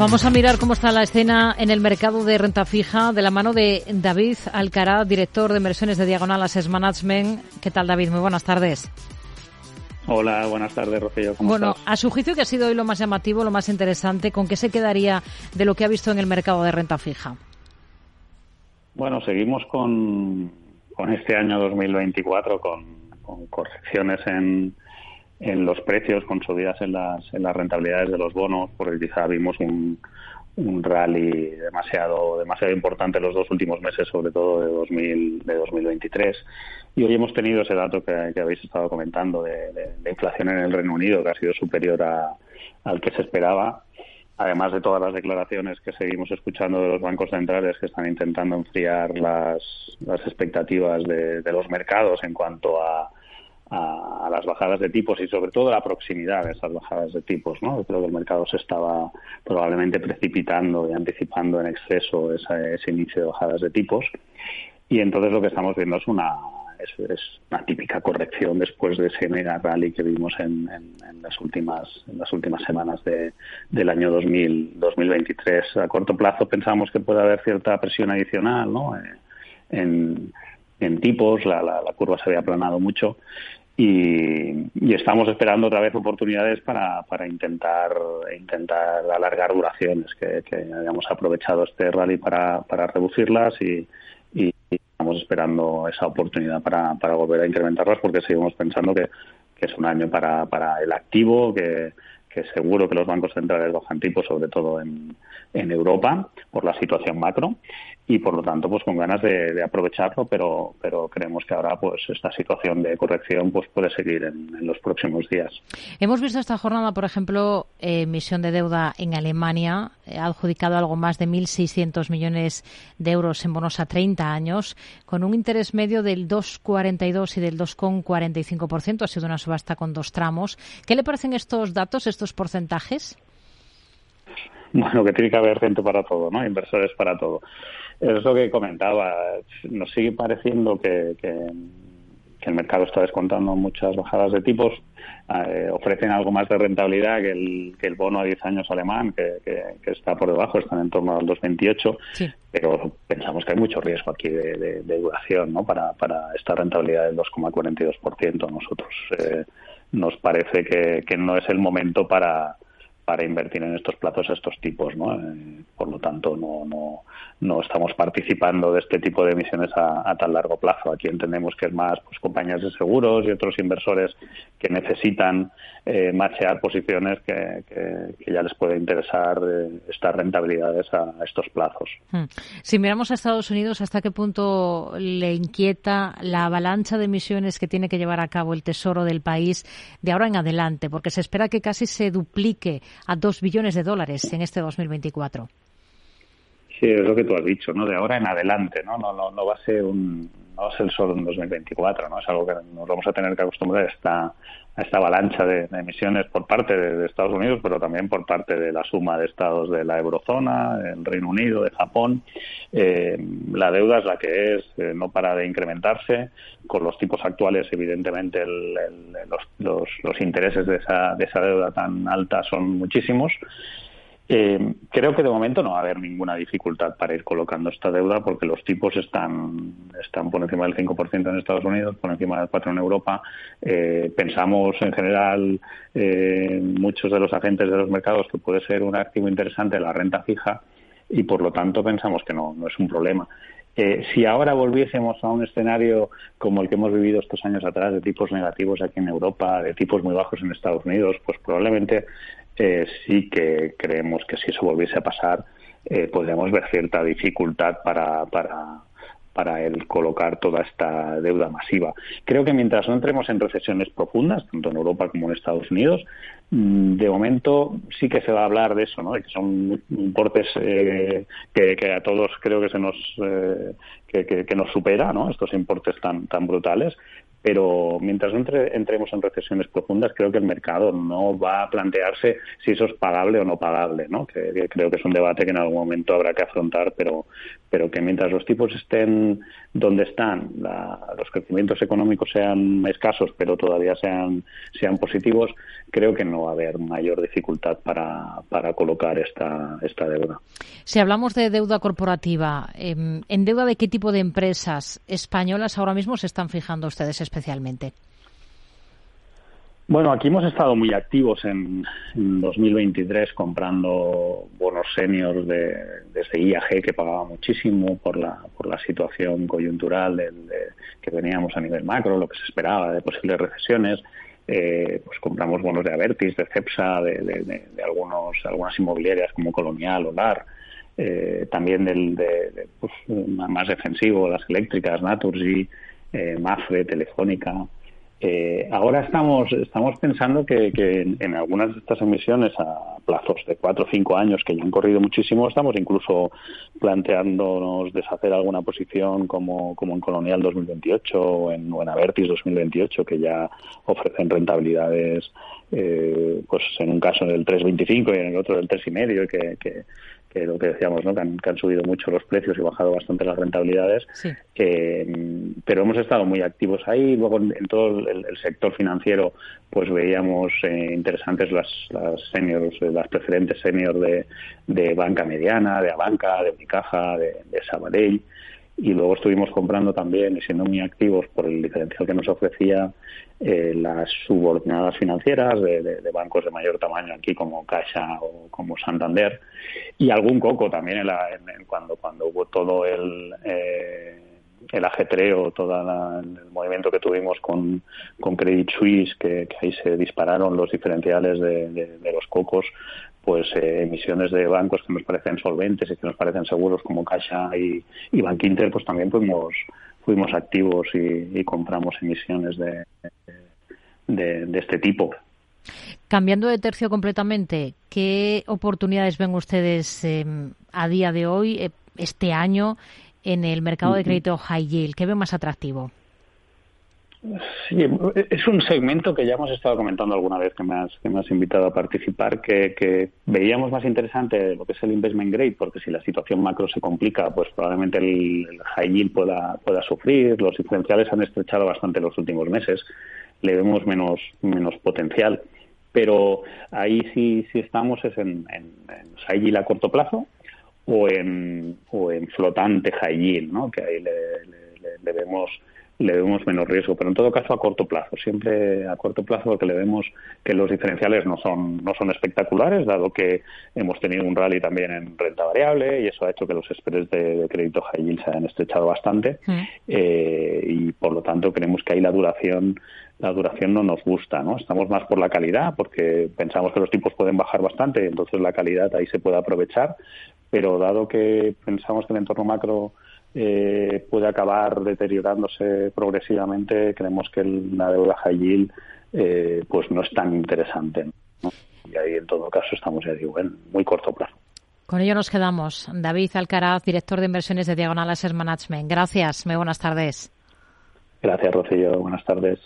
Vamos a mirar cómo está la escena en el mercado de renta fija de la mano de David Alcaraz, director de inversiones de Diagonal Assets Management. ¿Qué tal, David? Muy buenas tardes. Hola, buenas tardes, Rocío. ¿Cómo bueno, estás? a su juicio, ¿qué ha sido hoy lo más llamativo, lo más interesante? ¿Con qué se quedaría de lo que ha visto en el mercado de renta fija? Bueno, seguimos con, con este año 2024 con, con correcciones en, en los precios, con subidas en las, en las rentabilidades de los bonos, porque quizá vimos un, un rally demasiado demasiado importante los dos últimos meses, sobre todo de, 2000, de 2023. Y hoy hemos tenido ese dato que, habéis estado comentando de, de, de, inflación en el Reino Unido, que ha sido superior a, al que se esperaba, además de todas las declaraciones que seguimos escuchando de los bancos centrales que están intentando enfriar las, las expectativas de, de los mercados en cuanto a a, a, las bajadas de tipos y sobre todo la proximidad de esas bajadas de tipos. ¿no? Creo que el mercado se estaba probablemente precipitando y anticipando en exceso ese, ese inicio de bajadas de tipos y entonces lo que estamos viendo es una es, es una típica corrección después de ese mega rally que vimos en, en, en las últimas en las últimas semanas de, del año 2000, 2023 a corto plazo pensamos que puede haber cierta presión adicional ¿no? Eh, en, en tipos la, curva se había aplanado mucho y, estamos esperando otra vez oportunidades para, para intentar intentar alargar duraciones que, que hayamos aprovechado este rally para, para reducirlas y, estamos esperando esa oportunidad para, volver a incrementarlas porque seguimos pensando que, que es un año para, para el activo que, que seguro que los bancos centrales bajan tipos sobre todo en, en Europa por la situación macro y por lo tanto pues con ganas de, aprovecharlo pero pero creemos que ahora pues esta situación de corrección pues puede seguir en, los próximos días. Hemos visto esta jornada por ejemplo eh, emisión de deuda en Alemania ha adjudicado algo más de 1.600 millones de euros en bonos a 30 años con un interés medio del 2,42 y del 2,45% ha sido una subasta con dos tramos. ¿qué le parecen estos datos estos porcentajes bueno, que tiene que haber gente para todo, ¿no? Inversores para todo. Es lo que comentaba. Nos sigue pareciendo que, que, que el mercado está descontando muchas bajadas de tipos. Eh, ofrecen algo más de rentabilidad que el, que el bono a 10 años alemán, que, que, que, está por debajo, están en torno al 2,28. Sí. Pero pensamos que hay mucho riesgo aquí de, de, de duración, ¿no? Para, para esta rentabilidad del 2,42%. Nosotros eh, nos parece que, que no es el momento para para invertir en estos plazos a estos tipos, ¿no? Eh, por lo tanto, no, no, no estamos participando de este tipo de emisiones a, tan largo plazo. Aquí entendemos que es más pues, compañías de seguros y otros inversores que necesitan eh, machear posiciones que, ya les puede interesar eh, estas rentabilidades a, a, estos plazos. Si miramos a Estados Unidos, ¿hasta qué punto le inquieta la avalancha de emisiones que tiene que llevar a cabo el Tesoro del país de ahora en adelante? Porque se espera que casi se duplique a dos billones de dólares en este 2024. Sí, es lo que tú has dicho, ¿no? De ahora en adelante, ¿no? No, no, no va a ser un, no va a ser solo en 2024, ¿no? Es algo que nos vamos a tener que acostumbrar a esta, esta avalancha de, emisiones por parte de, Estados Unidos, pero también por parte de la suma de estados de la eurozona, el Reino Unido, de Japón. Eh, la deuda es la que es, eh, no para de incrementarse. Con los tipos actuales, evidentemente, el, los, los intereses de esa, de esa deuda tan alta son muchísimos. Eh, creo que de momento no va a haber ninguna dificultad para ir colocando esta deuda porque los tipos están, están por encima del 5% en Estados Unidos, por encima del 4% en Europa. Eh, pensamos en general, eh, muchos de los agentes de los mercados, que puede ser un activo interesante la renta fija y por lo tanto pensamos que no, no es un problema. Eh, si ahora volviésemos a un escenario como el que hemos vivido estos años atrás, de tipos negativos aquí en Europa, de tipos muy bajos en Estados Unidos, pues probablemente eh, sí que creemos que si eso volviese a pasar, eh, podríamos ver cierta dificultad para, para, para el colocar toda esta deuda masiva. Creo que mientras no entremos en recesiones profundas, tanto en Europa como en Estados Unidos, de momento sí que se va a hablar de eso, ¿no? De que son importes eh, que, a todos creo que se nos eh, que, que, nos supera. Estos importes tan tan brutales, pero mientras no entremos en recesiones profundas, creo que el mercado no va a plantearse si eso es pagable o no pagable, ¿no? Que, creo que es un debate que en algún momento habrá que afrontar, pero, pero que mientras los tipos estén donde están, los crecimientos económicos sean escasos, pero todavía sean, sean positivos, creo que no va a haber mayor dificultad para, para colocar esta, esta deuda. Si hablamos de deuda corporativa, em, ¿en deuda de qué tipo de empresas españolas ahora mismo se están fijando ustedes especialmente? Bueno, aquí hemos estado muy activos en, 2023 comprando bonos seniors de, desde IAG que pagaba muchísimo por la, por la situación coyuntural que veníamos a nivel macro, lo que se esperaba de posibles recesiones. Eh, pues compramos bonos de Avertis, de Cepsa, de, algunos, algunas inmobiliarias como Colonial o LAR. Eh, también del de, pues, más defensivo, las eléctricas, Naturgy, eh, Mafre, Telefónica. Eh, ahora estamos, estamos pensando que, en, algunas de estas emisiones a plazos de cuatro o cinco años que ya han corrido muchísimo, estamos incluso planteándonos deshacer alguna posición como, como en Colonial 2028 o en, o en Avertis 2028, que ya ofrecen rentabilidades, eh, pues en un caso del 3,25 y en el otro del 3,5 y que, que que lo que decíamos, ¿no? que, han, subido mucho los precios y bajado bastante las rentabilidades, pero hemos estado muy activos ahí. Luego, en, todo el, sector financiero, pues veíamos eh, interesantes las, las seniors, las preferentes senior de, de banca mediana, de Abanca, de Unicaja, de, de Sabadell y luego estuvimos comprando también y siendo muy activos por el diferencial que nos ofrecía eh, las subordinadas financieras de, bancos de mayor tamaño aquí como Caixa o como Santander y algún coco también en, cuando cuando hubo todo el eh, el ajetreo, todo el movimiento que tuvimos con, con Credit Suisse, que, ahí se dispararon los diferenciales de los cocos, pues eh, emisiones de bancos que nos parecen solventes y que nos parecen seguros como Caixa y, y Bankinter, pues también fuimos fuimos activos y, compramos emisiones de, de, este tipo. Cambiando de tercio completamente, ¿qué oportunidades ven ustedes em, a día de hoy, eh, este año, en el mercado de crédito high yield? ¿Qué ven más atractivo? Sí, es un segmento que ya hemos estado comentando alguna vez que me has, que me has invitado a participar, que, veíamos más interesante lo que es el investment grade, porque si la situación macro se complica, pues probablemente el, high yield pueda, pueda sufrir. Los diferenciales han estrechado bastante los últimos meses, le vemos menos, menos potencial. Pero ahí sí, sí estamos es en, high yield a corto plazo o en, o en flotante high yield, ¿no? que ahí le, le vemos le vemos menos riesgo, pero en todo caso a corto plazo, siempre a corto plazo porque le vemos que los diferenciales no son no son espectaculares, dado que hemos tenido un rally también en renta variable y eso ha hecho que los spreads de, crédito high yield se hayan estrechado bastante mm. eh, y por lo tanto creemos que ahí la duración la duración no nos gusta, ¿no? Estamos más por la calidad porque pensamos que los tipos pueden bajar bastante y entonces la calidad ahí se puede aprovechar, pero dado que pensamos que el entorno macro eh, puede acabar deteriorándose progresivamente, creemos que la deuda high yield eh, pues no es tan interesante. Y ahí, en todo caso, estamos, ya digo, en muy corto plazo. Con ello nos quedamos. David Alcaraz, director de inversiones de Diagonal Asset Management. Gracias, muy buenas tardes. Gracias, Rocío. Buenas tardes.